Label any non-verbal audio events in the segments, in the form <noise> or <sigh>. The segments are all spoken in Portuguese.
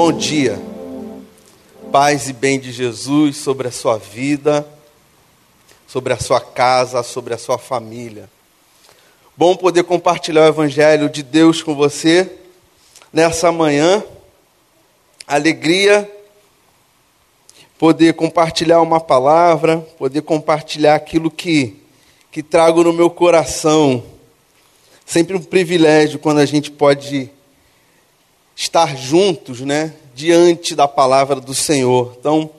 Bom dia, paz e bem de Jesus sobre a sua vida, sobre a sua casa, sobre a sua família. Bom poder compartilhar o Evangelho de Deus com você nessa manhã. Alegria poder compartilhar uma palavra, poder compartilhar aquilo que, que trago no meu coração. Sempre um privilégio quando a gente pode estar juntos, né, diante da palavra do Senhor. Então,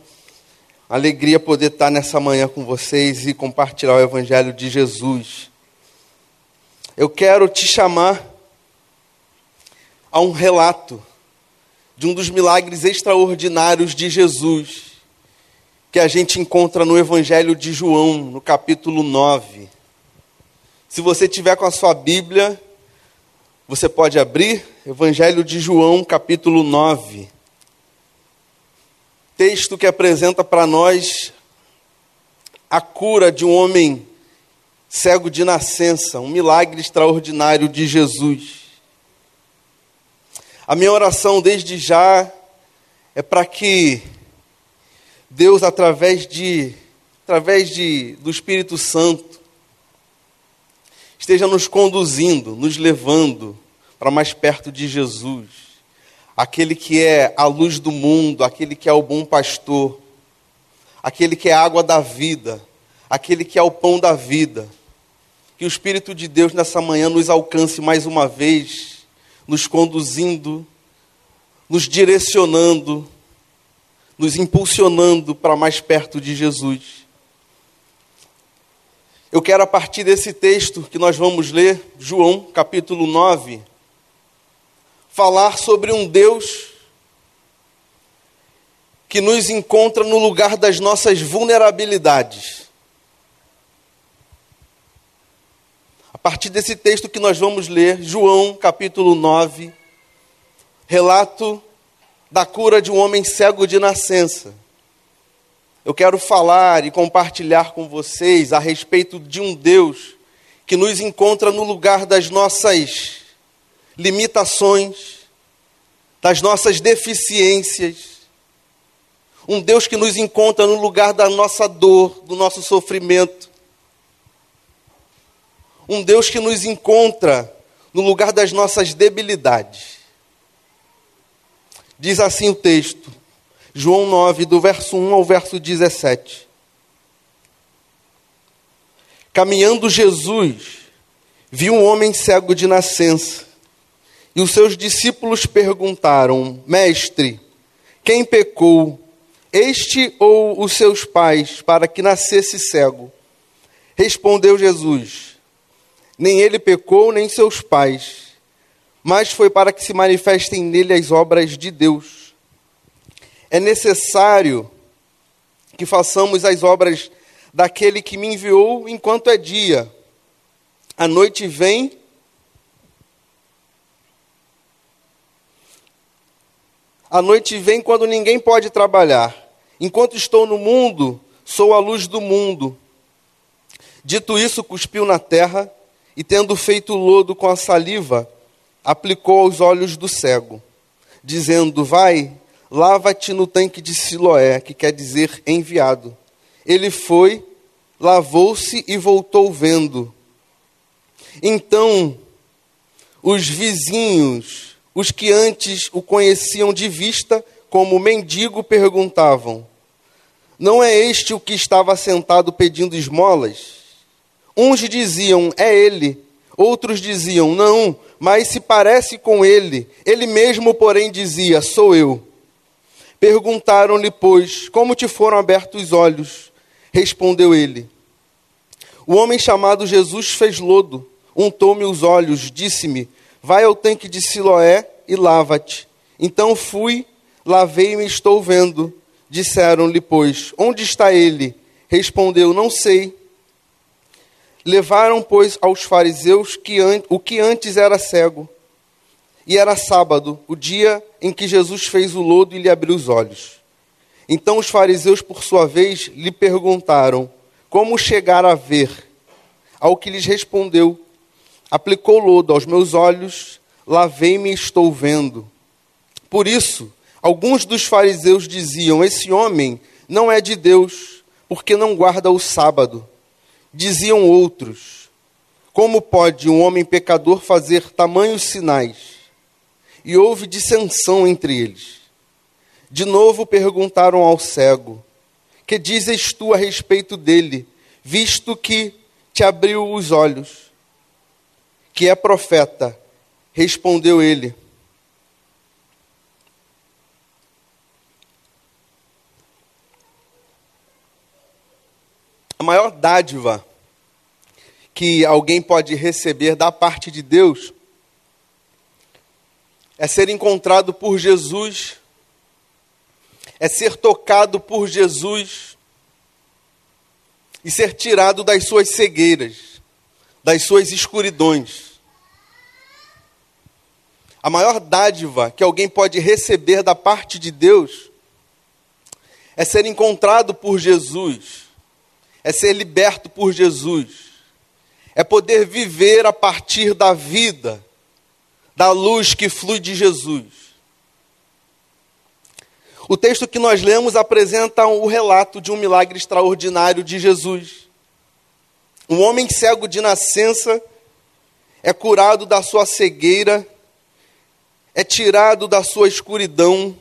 alegria poder estar nessa manhã com vocês e compartilhar o evangelho de Jesus. Eu quero te chamar a um relato de um dos milagres extraordinários de Jesus, que a gente encontra no Evangelho de João, no capítulo 9. Se você tiver com a sua Bíblia, você pode abrir Evangelho de João, capítulo 9. Texto que apresenta para nós a cura de um homem cego de nascença, um milagre extraordinário de Jesus. A minha oração desde já é para que Deus, através de, através de, do Espírito Santo, esteja nos conduzindo, nos levando para mais perto de Jesus, aquele que é a luz do mundo, aquele que é o bom pastor, aquele que é a água da vida, aquele que é o pão da vida. Que o Espírito de Deus nessa manhã nos alcance mais uma vez, nos conduzindo, nos direcionando, nos impulsionando para mais perto de Jesus. Eu quero, a partir desse texto que nós vamos ler, João capítulo 9, falar sobre um Deus que nos encontra no lugar das nossas vulnerabilidades. A partir desse texto que nós vamos ler, João capítulo 9, relato da cura de um homem cego de nascença eu quero falar e compartilhar com vocês a respeito de um Deus que nos encontra no lugar das nossas limitações, das nossas deficiências. Um Deus que nos encontra no lugar da nossa dor, do nosso sofrimento. Um Deus que nos encontra no lugar das nossas debilidades. Diz assim o texto: João 9, do verso 1 ao verso 17. Caminhando Jesus, viu um homem cego de nascença. E os seus discípulos perguntaram: Mestre, quem pecou, este ou os seus pais, para que nascesse cego? Respondeu Jesus: Nem ele pecou, nem seus pais, mas foi para que se manifestem nele as obras de Deus é necessário que façamos as obras daquele que me enviou enquanto é dia. A noite vem. A noite vem quando ninguém pode trabalhar. Enquanto estou no mundo, sou a luz do mundo. Dito isso, cuspiu na terra e, tendo feito lodo com a saliva, aplicou aos olhos do cego, dizendo: Vai lava-te no tanque de Siloé, que quer dizer enviado. Ele foi, lavou-se e voltou vendo. Então, os vizinhos, os que antes o conheciam de vista como mendigo, perguntavam: Não é este o que estava sentado pedindo esmolas? Uns diziam: É ele. Outros diziam: Não, mas se parece com ele. Ele mesmo, porém, dizia: Sou eu. Perguntaram-lhe, pois, como te foram abertos os olhos? Respondeu ele: O homem chamado Jesus fez lodo, untou-me os olhos, disse-me: Vai ao tanque de Siloé e lava-te. Então fui, lavei-me e estou vendo. Disseram-lhe, pois, onde está ele? Respondeu: Não sei. Levaram, pois, aos fariseus que o que antes era cego e era sábado, o dia em que Jesus fez o lodo e lhe abriu os olhos. Então os fariseus, por sua vez, lhe perguntaram: Como chegar a ver? Ao que lhes respondeu: Aplicou lodo aos meus olhos, lavei-me e estou vendo. Por isso, Alguns dos fariseus diziam: Esse homem não é de Deus, porque não guarda o sábado. Diziam outros: Como pode um homem pecador fazer tamanhos sinais? E houve dissensão entre eles. De novo perguntaram ao cego: Que dizes tu a respeito dele, visto que te abriu os olhos? Que é profeta. Respondeu ele: A maior dádiva que alguém pode receber da parte de Deus é ser encontrado por Jesus, é ser tocado por Jesus e ser tirado das suas cegueiras, das suas escuridões. A maior dádiva que alguém pode receber da parte de Deus é ser encontrado por Jesus é ser liberto por Jesus, é poder viver a partir da vida, da luz que flui de Jesus. O texto que nós lemos apresenta o relato de um milagre extraordinário de Jesus. Um homem cego de nascença é curado da sua cegueira, é tirado da sua escuridão,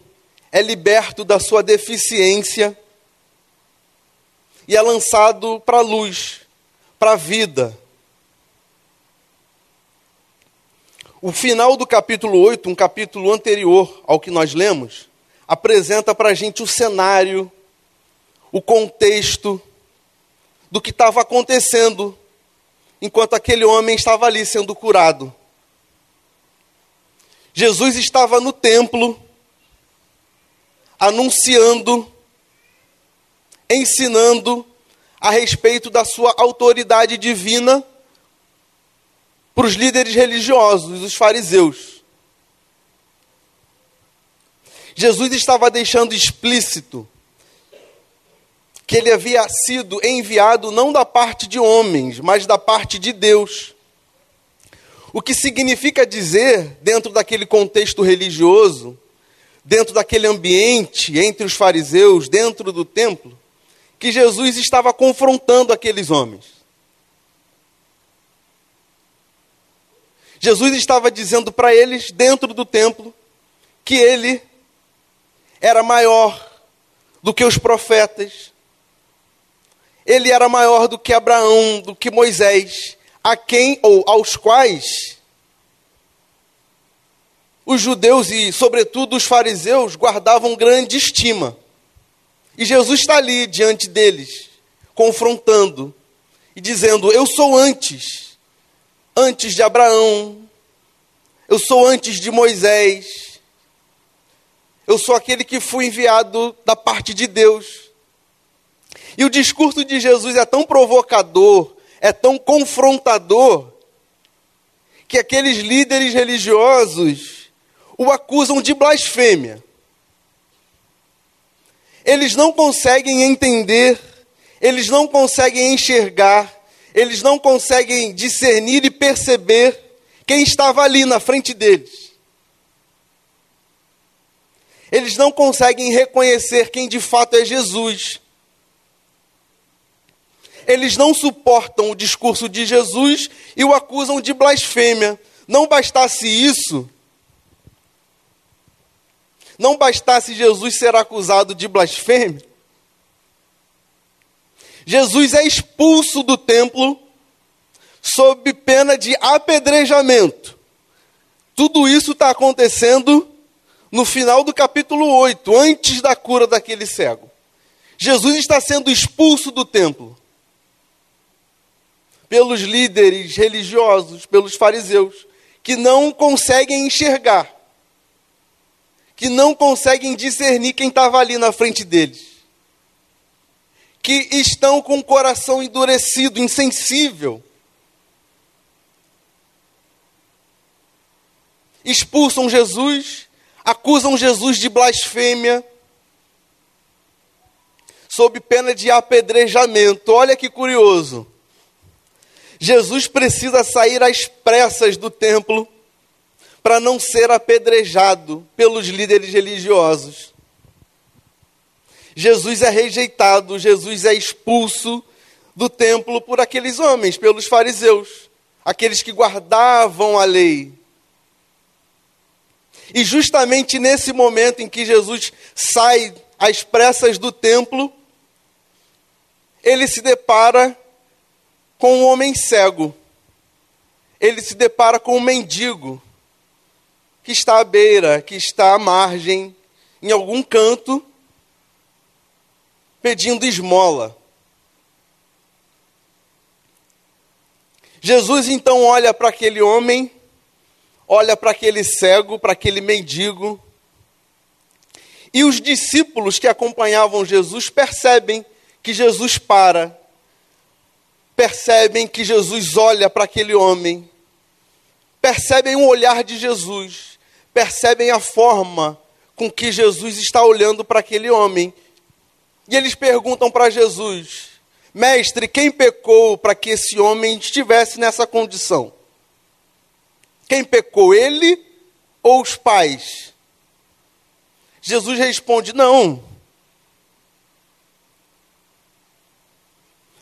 é liberto da sua deficiência e é lançado para a luz, para a vida. O final do capítulo 8, um capítulo anterior ao que nós lemos, apresenta para a gente o cenário, o contexto do que estava acontecendo enquanto aquele homem estava ali sendo curado. Jesus estava no templo, anunciando ensinando a respeito da sua autoridade divina para os líderes religiosos, os fariseus. Jesus estava deixando explícito que ele havia sido enviado não da parte de homens, mas da parte de Deus. O que significa dizer, dentro daquele contexto religioso, dentro daquele ambiente entre os fariseus, dentro do templo, que Jesus estava confrontando aqueles homens. Jesus estava dizendo para eles, dentro do templo, que ele era maior do que os profetas, ele era maior do que Abraão, do que Moisés, a quem ou aos quais os judeus e, sobretudo, os fariseus guardavam grande estima. E Jesus está ali diante deles, confrontando e dizendo: Eu sou antes, antes de Abraão, eu sou antes de Moisés, eu sou aquele que fui enviado da parte de Deus. E o discurso de Jesus é tão provocador, é tão confrontador, que aqueles líderes religiosos o acusam de blasfêmia eles não conseguem entender, eles não conseguem enxergar, eles não conseguem discernir e perceber quem estava ali na frente deles. Eles não conseguem reconhecer quem de fato é Jesus. Eles não suportam o discurso de Jesus e o acusam de blasfêmia. Não bastasse isso, não bastasse Jesus ser acusado de blasfêmia, Jesus é expulso do templo sob pena de apedrejamento. Tudo isso está acontecendo no final do capítulo 8, antes da cura daquele cego. Jesus está sendo expulso do templo pelos líderes religiosos, pelos fariseus, que não conseguem enxergar que não conseguem discernir quem estava ali na frente deles, que estão com o coração endurecido, insensível, expulsam Jesus, acusam Jesus de blasfêmia, sob pena de apedrejamento. Olha que curioso. Jesus precisa sair às pressas do templo para não ser apedrejado pelos líderes religiosos. Jesus é rejeitado, Jesus é expulso do templo por aqueles homens, pelos fariseus, aqueles que guardavam a lei. E justamente nesse momento em que Jesus sai às pressas do templo, ele se depara com um homem cego. Ele se depara com um mendigo que está à beira, que está à margem, em algum canto, pedindo esmola. Jesus então olha para aquele homem, olha para aquele cego, para aquele mendigo, e os discípulos que acompanhavam Jesus percebem que Jesus para, percebem que Jesus olha para aquele homem, percebem o olhar de Jesus, percebem a forma com que Jesus está olhando para aquele homem. E eles perguntam para Jesus: Mestre, quem pecou para que esse homem estivesse nessa condição? Quem pecou, ele ou os pais? Jesus responde: Não.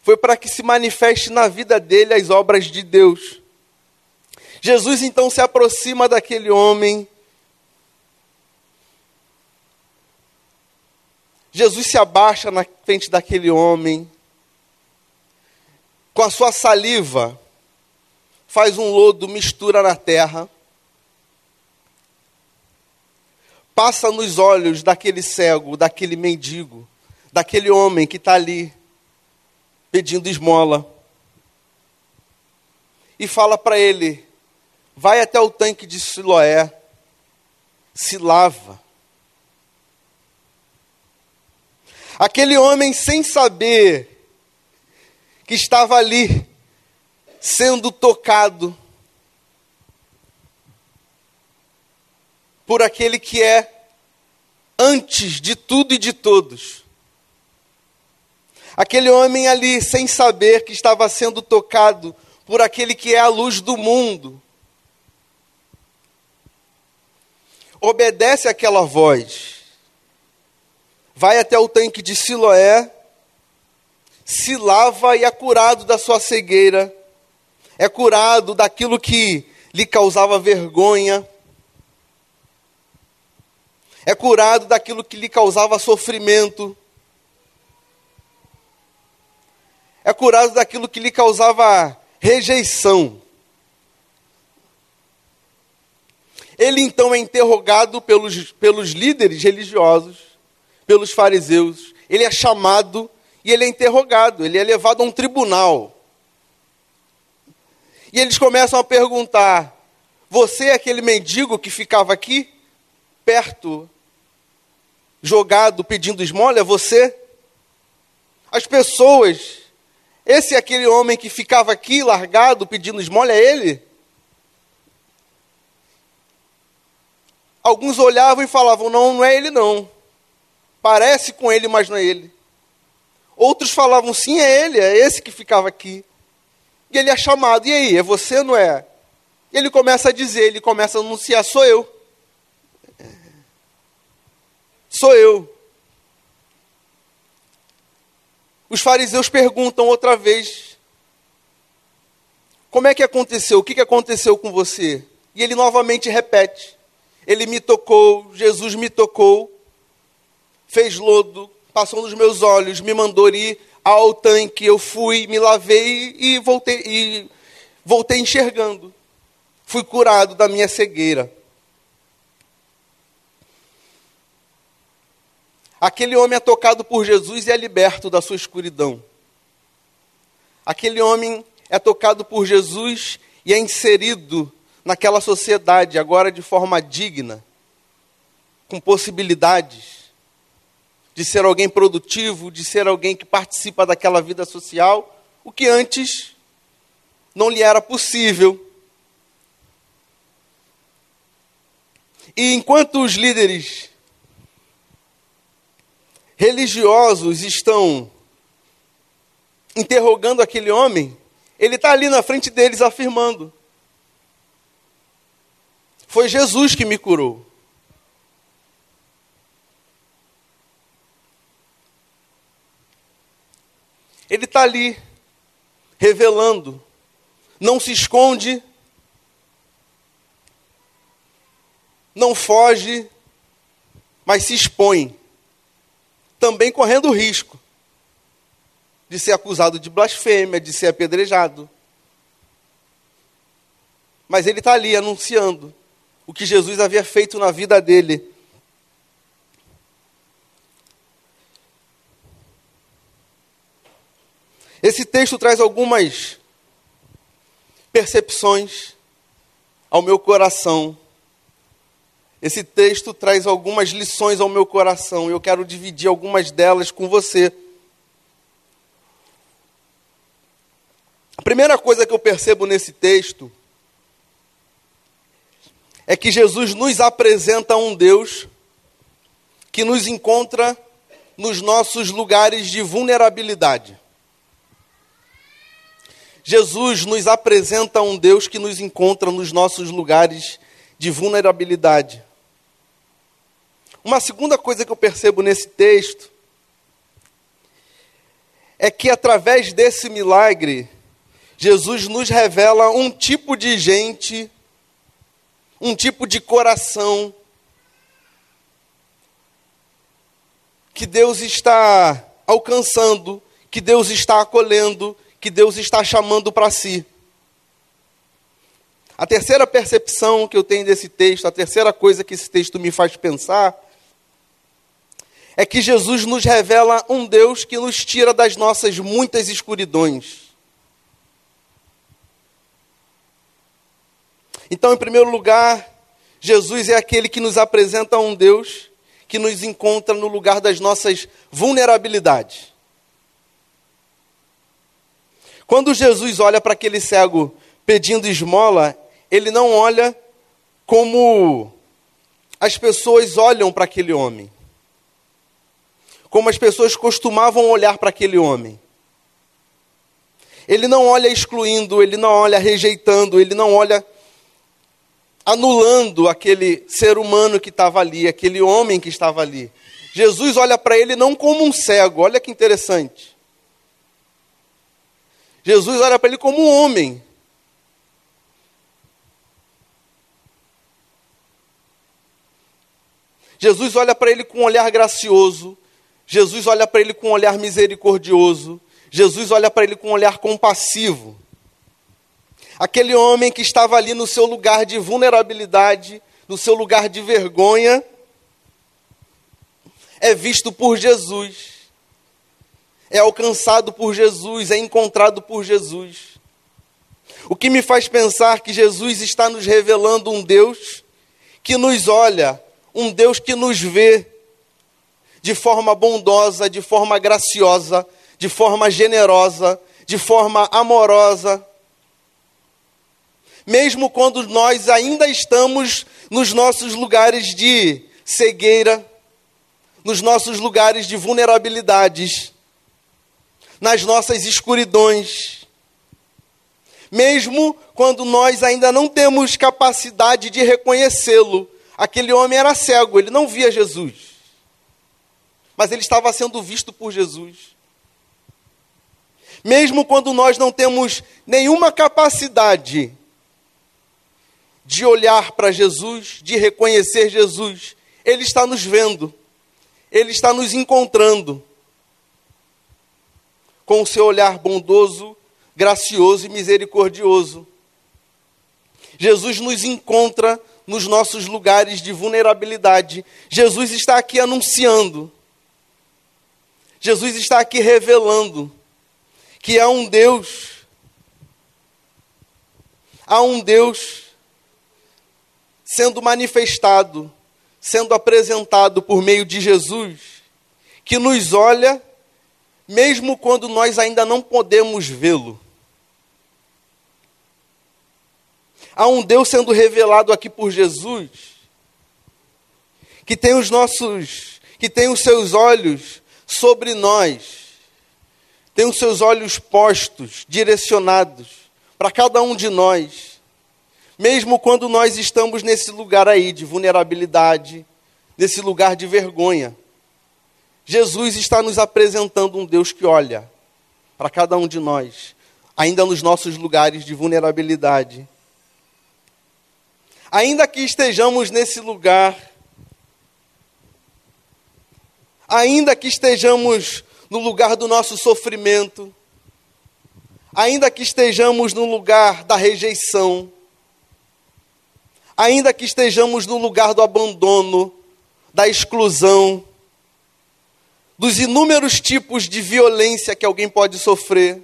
Foi para que se manifeste na vida dele as obras de Deus. Jesus então se aproxima daquele homem. Jesus se abaixa na frente daquele homem. Com a sua saliva, faz um lodo, mistura na terra. passa nos olhos daquele cego, daquele mendigo, daquele homem que está ali pedindo esmola. E fala para ele: vai até o tanque de Siloé, se lava. Aquele homem, sem saber que estava ali, sendo tocado, por aquele que é antes de tudo e de todos. Aquele homem ali, sem saber que estava sendo tocado por aquele que é a luz do mundo, obedece àquela voz, vai até o tanque de Siloé, se lava e é curado da sua cegueira, é curado daquilo que lhe causava vergonha, é curado daquilo que lhe causava sofrimento, é curado daquilo que lhe causava rejeição. Ele então é interrogado pelos, pelos líderes religiosos, pelos fariseus, ele é chamado e ele é interrogado, ele é levado a um tribunal. E eles começam a perguntar: Você é aquele mendigo que ficava aqui, perto jogado pedindo esmola? É você? As pessoas, esse é aquele homem que ficava aqui largado pedindo esmola? É ele? Alguns olhavam e falavam: não, não é ele não. Parece com ele, mas não é ele. Outros falavam: sim, é ele, é esse que ficava aqui. E ele é chamado: e aí, é você não é? E ele começa a dizer, ele começa a anunciar: sou eu. Sou eu. Os fariseus perguntam outra vez: Como é que aconteceu? O que aconteceu com você? E ele novamente repete: Ele me tocou, Jesus me tocou, fez lodo, passou nos meus olhos, me mandou ir ao tanque. Eu fui, me lavei e voltei, e voltei enxergando. Fui curado da minha cegueira. Aquele homem é tocado por Jesus e é liberto da sua escuridão. Aquele homem é tocado por Jesus e é inserido naquela sociedade, agora de forma digna, com possibilidades de ser alguém produtivo, de ser alguém que participa daquela vida social, o que antes não lhe era possível. E enquanto os líderes religiosos estão interrogando aquele homem, ele está ali na frente deles afirmando: Foi Jesus que me curou. Ele está ali, revelando, não se esconde, não foge, mas se expõe, também correndo risco de ser acusado de blasfêmia, de ser apedrejado. Mas ele está ali anunciando o que Jesus havia feito na vida dele. Esse texto traz algumas percepções ao meu coração. Esse texto traz algumas lições ao meu coração e eu quero dividir algumas delas com você. A primeira coisa que eu percebo nesse texto é que Jesus nos apresenta um Deus que nos encontra nos nossos lugares de vulnerabilidade. Jesus nos apresenta um Deus que nos encontra nos nossos lugares de vulnerabilidade. Uma segunda coisa que eu percebo nesse texto é que através desse milagre, Jesus nos revela um tipo de gente, um tipo de coração que Deus está alcançando, que Deus está acolhendo, que Deus está chamando para si. A terceira percepção que eu tenho desse texto, a terceira coisa que esse texto me faz pensar, é que Jesus nos revela um Deus que nos tira das nossas muitas escuridões. Então, em primeiro lugar, Jesus é aquele que nos apresenta um Deus que nos encontra no lugar das nossas vulnerabilidades. Quando Jesus olha para aquele cego pedindo esmola, ele não olha como as pessoas olham para aquele homem. Como as pessoas costumavam olhar para aquele homem. Ele não olha excluindo, ele não olha rejeitando, ele não olha anulando aquele ser humano que estava ali, aquele homem que estava ali. Jesus olha para ele não como um cego, olha que interessante. Jesus olha para ele como um homem. Jesus olha para ele com um olhar gracioso. Jesus olha para ele com um olhar misericordioso. Jesus olha para ele com um olhar compassivo. Aquele homem que estava ali no seu lugar de vulnerabilidade, no seu lugar de vergonha, é visto por Jesus é alcançado por Jesus, é encontrado por Jesus. O que me faz pensar que Jesus está nos revelando um Deus que nos olha, um Deus que nos vê de forma bondosa, de forma graciosa, de forma generosa, de forma amorosa. Mesmo quando nós ainda estamos nos nossos lugares de cegueira, nos nossos lugares de vulnerabilidades, nas nossas escuridões. Mesmo quando nós ainda não temos capacidade de reconhecê-lo, aquele homem era cego, ele não via Jesus. Mas ele estava sendo visto por Jesus. Mesmo quando nós não temos nenhuma capacidade de olhar para Jesus, de reconhecer Jesus, ele está nos vendo, ele está nos encontrando com o seu olhar bondoso, gracioso e misericordioso. Jesus nos encontra nos nossos lugares de vulnerabilidade. Jesus está aqui anunciando. Jesus está aqui revelando que há um Deus, há um Deus sendo manifestado, sendo apresentado por meio de Jesus, que nos olha mesmo quando nós ainda não podemos vê-lo. Há um Deus sendo revelado aqui por Jesus, que tem os nossos, que tem os seus olhos sobre nós, tem os seus olhos postos, direcionados para cada um de nós, Mesmo quando nós estamos nesse lugar aí de vulnerabilidade, nesse lugar de vergonha, Jesus está nos apresentando um Deus que olha para cada um de nós, ainda nos nossos lugares de vulnerabilidade. Ainda que estejamos nesse lugar, ainda que estejamos no lugar do nosso sofrimento, ainda que estejamos no lugar da rejeição, ainda que estejamos no lugar do abandono, da exclusão, dos inúmeros tipos de violência que alguém pode sofrer,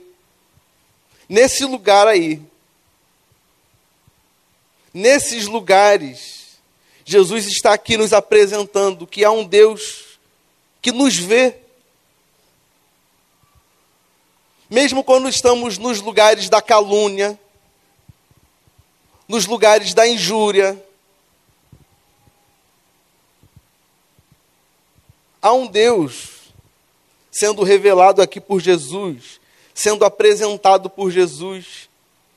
nesse lugar aí, nesses lugares, Jesus está aqui nos apresentando que há um Deus que nos vê. Mesmo quando estamos nos lugares da calúnia, nos lugares da injúria. Há um Deus sendo revelado aqui por Jesus, sendo apresentado por Jesus,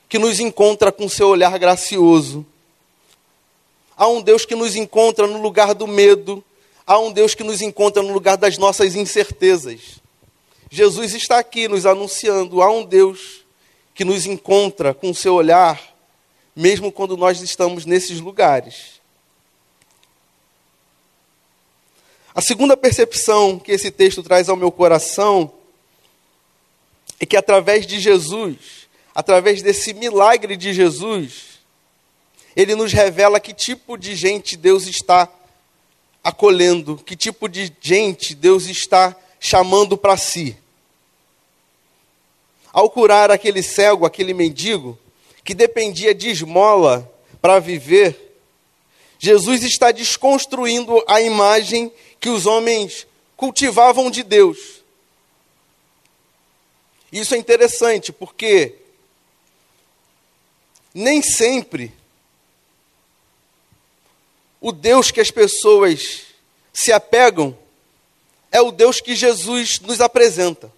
que nos encontra com seu olhar gracioso. Há um Deus que nos encontra no lugar do medo, há um Deus que nos encontra no lugar das nossas incertezas. Jesus está aqui nos anunciando, há um Deus que nos encontra com seu olhar mesmo quando nós estamos nesses lugares. A segunda percepção que esse texto traz ao meu coração é que através de Jesus, através desse milagre de Jesus, ele nos revela que tipo de gente Deus está acolhendo, que tipo de gente Deus está chamando para si. Ao curar aquele cego, aquele mendigo, que dependia de esmola para viver, Jesus está desconstruindo a imagem que os homens cultivavam de Deus. Isso é interessante porque nem sempre o Deus que as pessoas se apegam é o Deus que Jesus nos apresenta.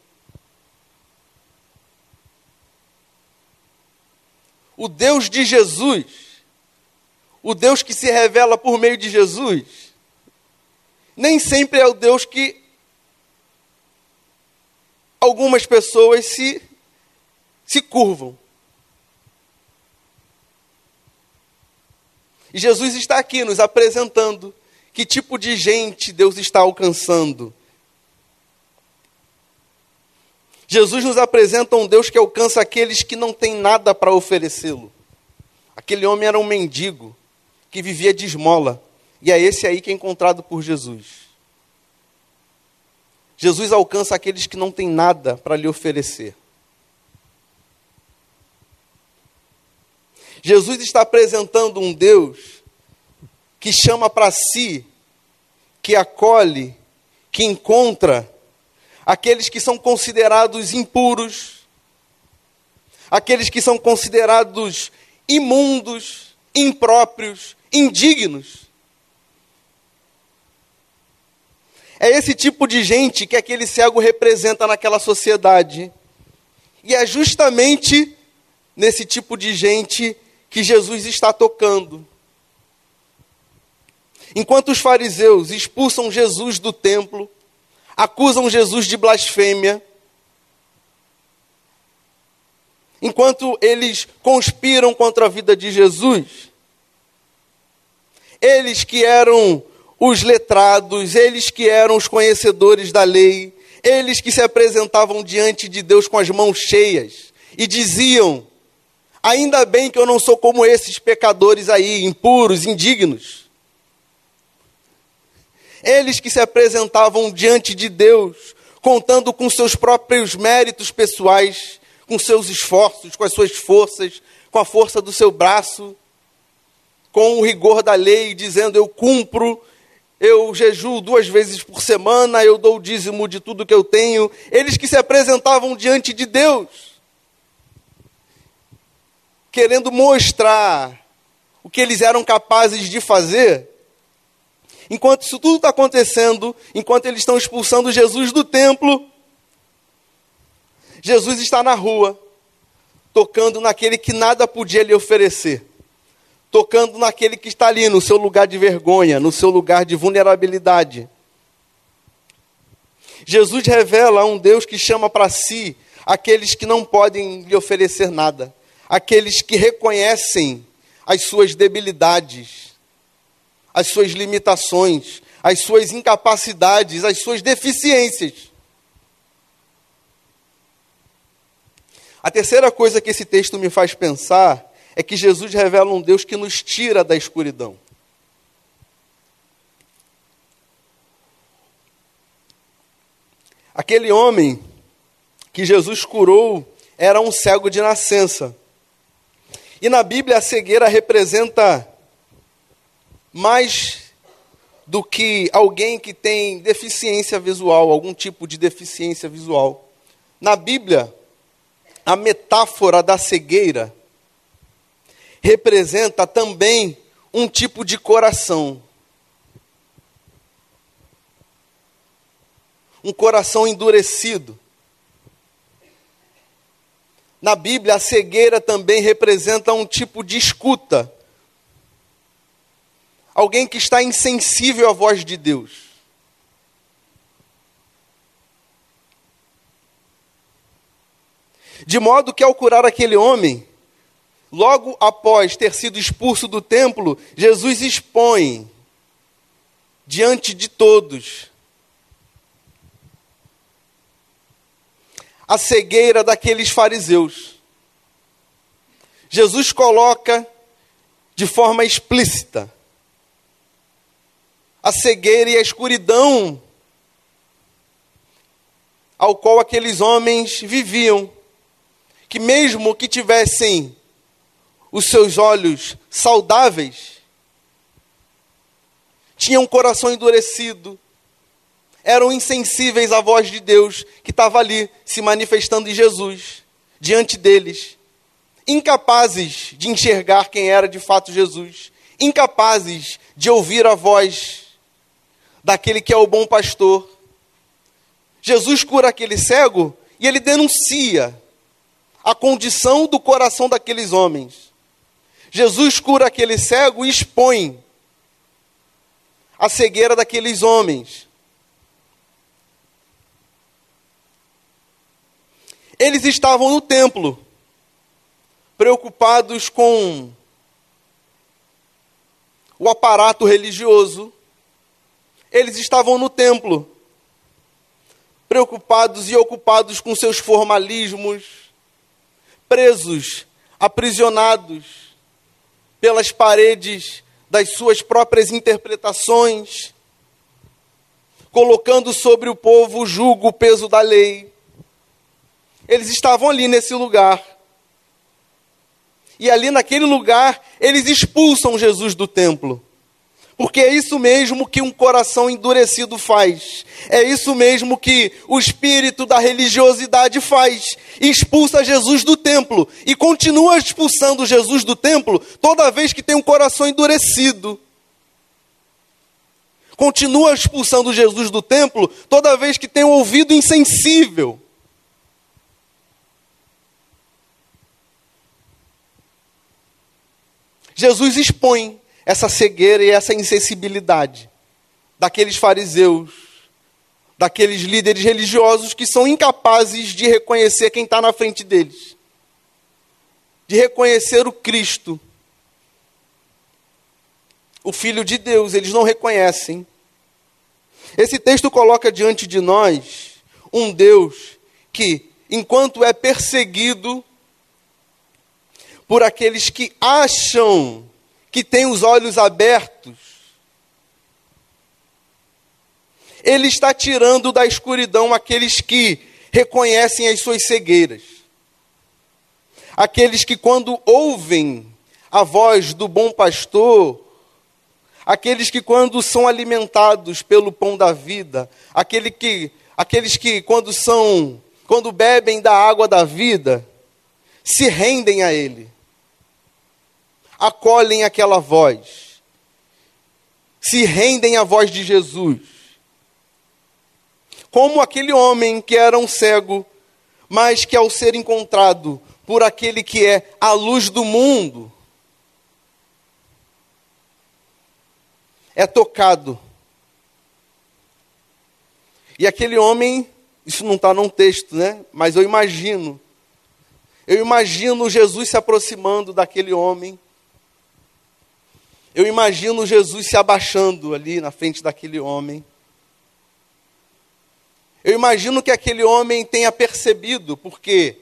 o Deus de Jesus, o Deus que se revela por meio de Jesus, nem sempre é o Deus que algumas pessoas se, se curvam. Jesus está aqui nos apresentando que tipo de gente Deus está alcançando. Jesus nos apresenta um Deus que alcança aqueles que não têm nada para oferecê-lo. Aquele homem era um mendigo que vivia de esmola, e é esse aí que é encontrado por Jesus. Jesus alcança aqueles que não têm nada para lhe oferecer. Jesus está apresentando um Deus que chama para si, que acolhe, que encontra aqueles que são considerados impuros, aqueles que são considerados imundos, impróprios, indignos. É esse tipo de gente que aquele cego representa naquela sociedade. E é justamente nesse tipo de gente que Jesus está tocando. Enquanto os fariseus expulsam Jesus do templo, acusam Jesus de blasfêmia. Enquanto eles conspiram contra a vida de Jesus, eles que eram os letrados, eles que eram os conhecedores da lei, eles que se apresentavam diante de Deus com as mãos cheias e diziam: Ainda bem que eu não sou como esses pecadores aí, impuros, indignos. Eles que se apresentavam diante de Deus, contando com seus próprios méritos pessoais, com seus esforços, com as suas forças, com a força do seu braço, com o rigor da lei, dizendo: Eu cumpro, eu jejuo duas vezes por semana, eu dou o dízimo de tudo que eu tenho. Eles que se apresentavam diante de Deus, querendo mostrar o que eles eram capazes de fazer, Enquanto isso tudo está acontecendo, enquanto eles estão expulsando Jesus do templo, Jesus está na rua, tocando naquele que nada podia lhe oferecer, tocando naquele que está ali, no seu lugar de vergonha, no seu lugar de vulnerabilidade. Jesus revela um Deus que chama para si aqueles que não podem lhe oferecer nada, aqueles que reconhecem as suas debilidades, as suas limitações, as suas incapacidades, as suas deficiências. A terceira coisa que esse texto me faz pensar é que Jesus revela um Deus que nos tira da escuridão. Aquele homem que Jesus curou era um cego de nascença. E na Bíblia a cegueira representa mais do que alguém que tem deficiência visual, algum tipo de deficiência visual. Na Bíblia, a metáfora da cegueira representa também um tipo de coração. Um coração endurecido. Na Bíblia, a cegueira também representa um tipo de escuta. Alguém que está insensível à voz de Deus. De modo que, ao curar aquele homem, logo após ter sido expulso do templo, Jesus expõe diante de todos a cegueira daqueles fariseus. Jesus coloca de forma explícita a cegueira e a escuridão ao qual aqueles homens viviam, que mesmo que tivessem os seus olhos saudáveis, tinham um coração endurecido, eram insensíveis à voz de Deus que estava ali se manifestando em Jesus, diante deles, incapazes de enxergar quem era de fato Jesus, incapazes de ouvir a voz daquele que é o bom pastor. Jesus cura aquele cego e ele denuncia a condição do coração daqueles homens. Jesus cura aquele cego e expõe a cegueira daqueles homens. Eles estavam no templo, preocupados com o aparato religioso. Eles estavam no templo, preocupados e ocupados com seus formalismos, presos, aprisionados pelas paredes das suas próprias interpretações, colocando sobre o povo o jugo, o peso da lei. Eles estavam ali nesse lugar. E ali naquele lugar, eles expulsam Jesus do templo. Porque é isso mesmo que um coração endurecido faz. É isso mesmo que o espírito da religiosidade faz. Expulsa Jesus do templo. E continua expulsando Jesus do templo toda vez que tem um coração endurecido. Continua expulsando Jesus do templo toda vez que tem um ouvido insensível. Jesus expõe essa cegueira e essa insensibilidade daqueles fariseus, daqueles líderes religiosos que são incapazes de reconhecer quem está na frente deles, de reconhecer o Cristo, o Filho de Deus, eles não reconhecem. Esse texto coloca diante de nós um Deus que, enquanto é perseguido por aqueles que acham que têm os olhos abertos. Ele está tirando da escuridão aqueles que reconhecem as suas cegueiras. Aqueles que, quando ouvem a voz do bom pastor, aqueles que, quando são alimentados pelo pão da vida, aquele que, aqueles que, quando são, quando bebem da água da vida, se rendem a Ele acolhem aquela voz, se rendem à voz de Jesus. Como aquele homem que era um cego, mas que ao ser encontrado por aquele que é a luz do mundo, é tocado. E aquele homem, isso não está num texto, né? Mas eu imagino. Eu imagino Jesus se aproximando daquele homem. Eu imagino Jesus se abaixando ali na frente daquele homem. Eu imagino que aquele homem tenha percebido, porque,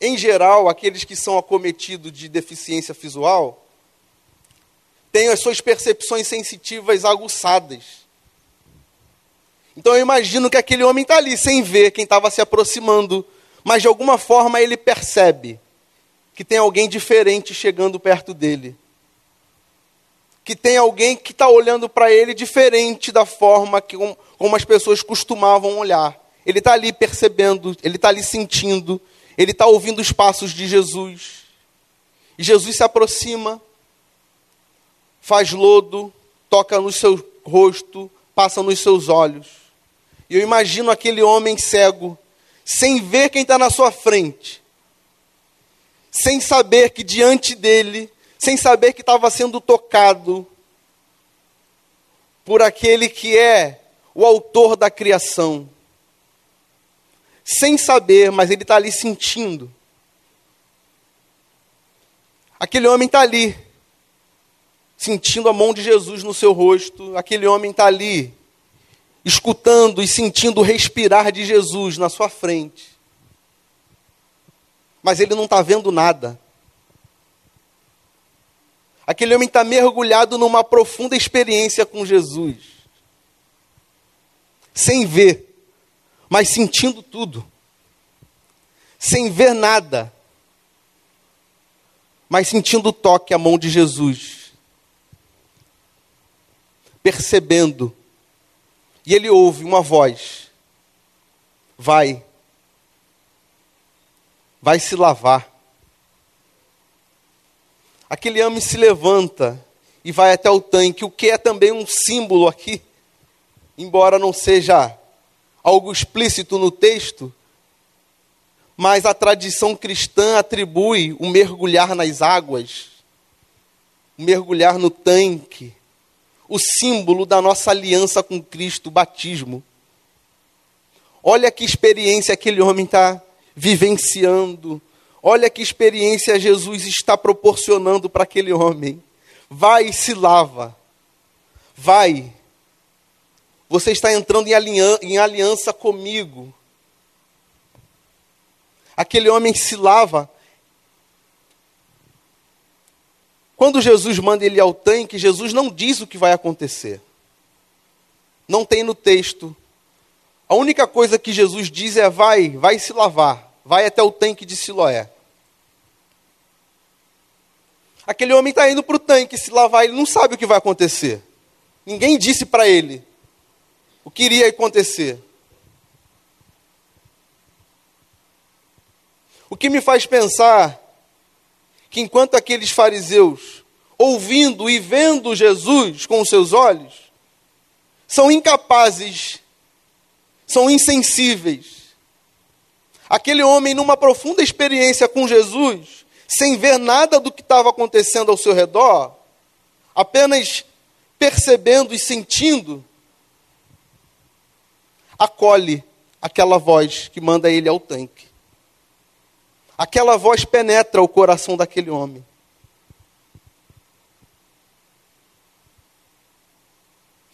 em geral, aqueles que são acometidos de deficiência visual têm as suas percepções sensitivas aguçadas. Então eu imagino que aquele homem está ali sem ver quem estava se aproximando, mas de alguma forma ele percebe que tem alguém diferente chegando perto dele. Que tem alguém que está olhando para ele diferente da forma que, como as pessoas costumavam olhar. Ele está ali percebendo, ele está ali sentindo, ele está ouvindo os passos de Jesus. E Jesus se aproxima, faz lodo, toca no seu rosto, passa nos seus olhos. E eu imagino aquele homem cego, sem ver quem está na sua frente, sem saber que diante dele, sem saber que estava sendo tocado por aquele que é o autor da criação. Sem saber, mas ele está ali sentindo. Aquele homem está ali, sentindo a mão de Jesus no seu rosto. Aquele homem está ali, escutando e sentindo o respirar de Jesus na sua frente. Mas ele não está vendo nada. Aquele homem está mergulhado numa profunda experiência com Jesus. Sem ver, mas sentindo tudo. Sem ver nada, mas sentindo o toque, a mão de Jesus. Percebendo e ele ouve uma voz: Vai, vai se lavar. Aquele homem se levanta e vai até o tanque, o que é também um símbolo aqui, embora não seja algo explícito no texto, mas a tradição cristã atribui o mergulhar nas águas, o mergulhar no tanque, o símbolo da nossa aliança com Cristo, o batismo. Olha que experiência aquele homem está vivenciando. Olha que experiência Jesus está proporcionando para aquele homem. Vai e se lava. Vai. Você está entrando em aliança comigo. Aquele homem se lava Quando Jesus manda ele ao tanque, Jesus não diz o que vai acontecer. Não tem no texto. A única coisa que Jesus diz é: vai, vai se lavar, vai até o tanque de Siloé. Aquele homem está indo para o tanque se lavar, ele não sabe o que vai acontecer. Ninguém disse para ele o que iria acontecer. O que me faz pensar que enquanto aqueles fariseus, ouvindo e vendo Jesus com os seus olhos, são incapazes, são insensíveis. Aquele homem, numa profunda experiência com Jesus, sem ver nada do que estava acontecendo ao seu redor, apenas percebendo e sentindo, acolhe aquela voz que manda ele ao tanque. Aquela voz penetra o coração daquele homem.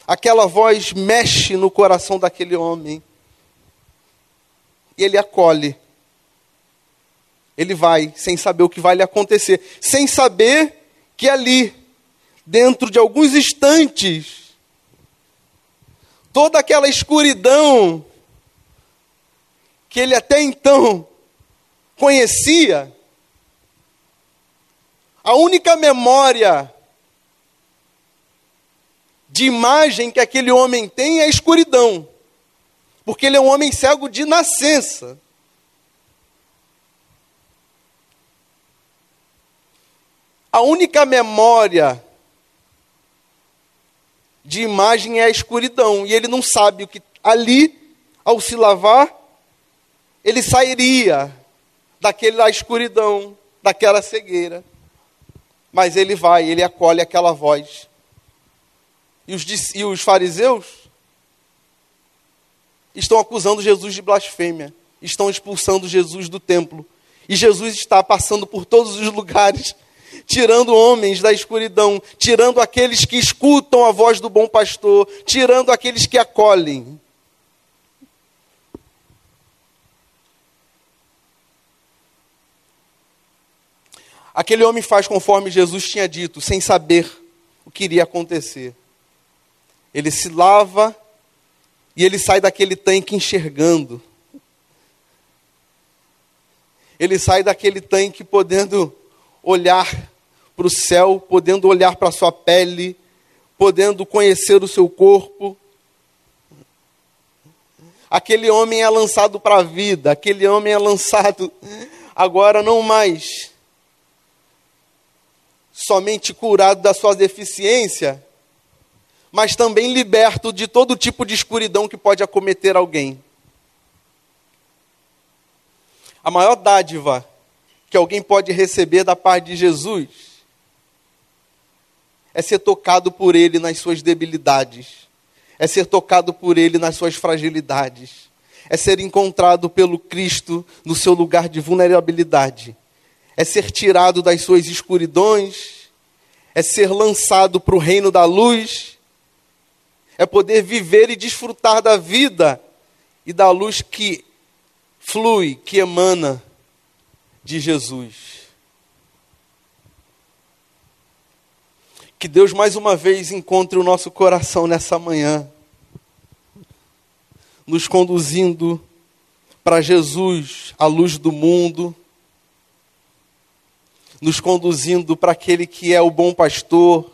Aquela voz mexe no coração daquele homem. Ele acolhe. Ele vai, sem saber o que vai lhe acontecer, sem saber que ali, dentro de alguns instantes, toda aquela escuridão que ele até então conhecia, a única memória de imagem que aquele homem tem é a escuridão, porque ele é um homem cego de nascença. A única memória de imagem é a escuridão, e ele não sabe o que ali, ao se lavar, ele sairia daquela escuridão, daquela cegueira. Mas ele vai, ele acolhe aquela voz. e os, e os fariseus estão acusando Jesus de blasfêmia, estão expulsando Jesus do templo. E Jesus está passando por todos os lugares, <laughs> tirando homens da escuridão, tirando aqueles que escutam a voz do bom pastor, tirando aqueles que acolhem. Aquele homem faz conforme Jesus tinha dito, sem saber o que iria acontecer. Ele se lava e ele sai daquele tanque enxergando. Ele sai daquele tanque podendo olhar para o céu, podendo olhar para a sua pele, podendo conhecer o seu corpo. Aquele homem é lançado para a vida, aquele homem é lançado agora não mais somente curado da sua deficiência, mas também liberto de todo tipo de escuridão que pode acometer alguém. A maior dádiva que alguém pode receber da parte de Jesus é ser tocado por Ele nas suas debilidades, é ser tocado por Ele nas suas fragilidades, é ser encontrado pelo Cristo no seu lugar de vulnerabilidade é ser tirado das suas escuridões, é ser lançado para o reino da luz, é poder viver e desfrutar da vida e da luz que flui, que emana de Jesus. Que Deus mais uma vez encontre o nosso coração nessa manhã, nos conduzindo para Jesus, a luz do mundo nos conduzindo para aquele que é o bom pastor,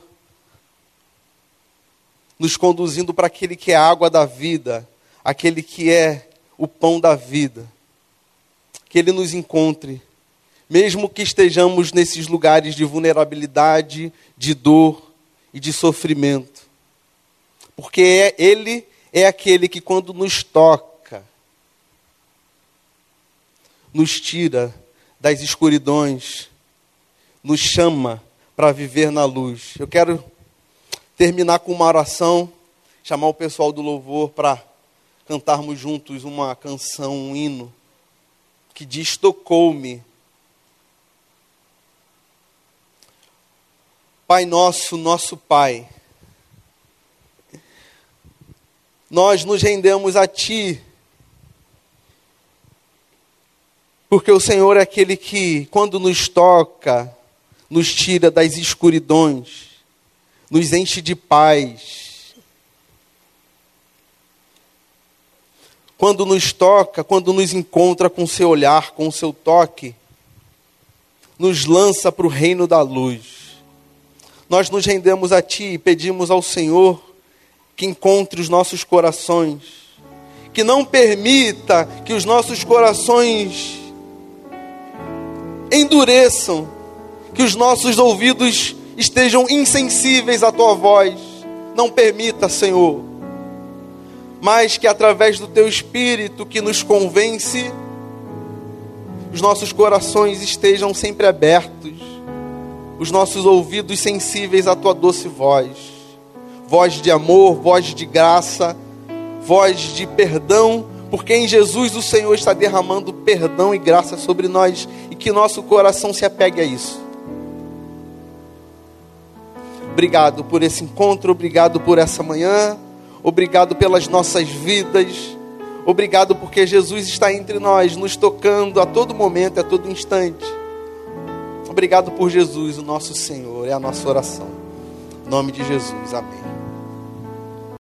nos conduzindo para aquele que é a água da vida, aquele que é o pão da vida. Que ele nos encontre, mesmo que estejamos nesses lugares de vulnerabilidade, de dor e de sofrimento. Porque é, ele é aquele que, quando nos toca, nos tira das escuridões, nos chama para viver na luz. Eu quero terminar com uma oração, chamar o pessoal do louvor para cantarmos juntos uma canção, um hino, que diz: Tocou-me. Pai nosso, nosso Pai, nós nos rendemos a Ti, porque o Senhor é aquele que, quando nos toca, nos tira das escuridões, nos enche de paz. Quando nos toca, quando nos encontra com seu olhar, com seu toque, nos lança para o reino da luz. Nós nos rendemos a Ti e pedimos ao Senhor que encontre os nossos corações, que não permita que os nossos corações endureçam que os nossos ouvidos estejam insensíveis à tua voz. Não permita, Senhor, mas que através do teu espírito que nos convence, os nossos corações estejam sempre abertos, os nossos ouvidos sensíveis à tua doce voz. Voz de amor, voz de graça, voz de perdão, porque em Jesus o Senhor está derramando perdão e graça sobre nós e que nosso coração se apegue a isso. Obrigado por esse encontro, obrigado por essa manhã, obrigado pelas nossas vidas, obrigado porque Jesus está entre nós, nos tocando a todo momento, a todo instante. Obrigado por Jesus, o nosso Senhor, é a nossa oração. Em nome de Jesus, amém.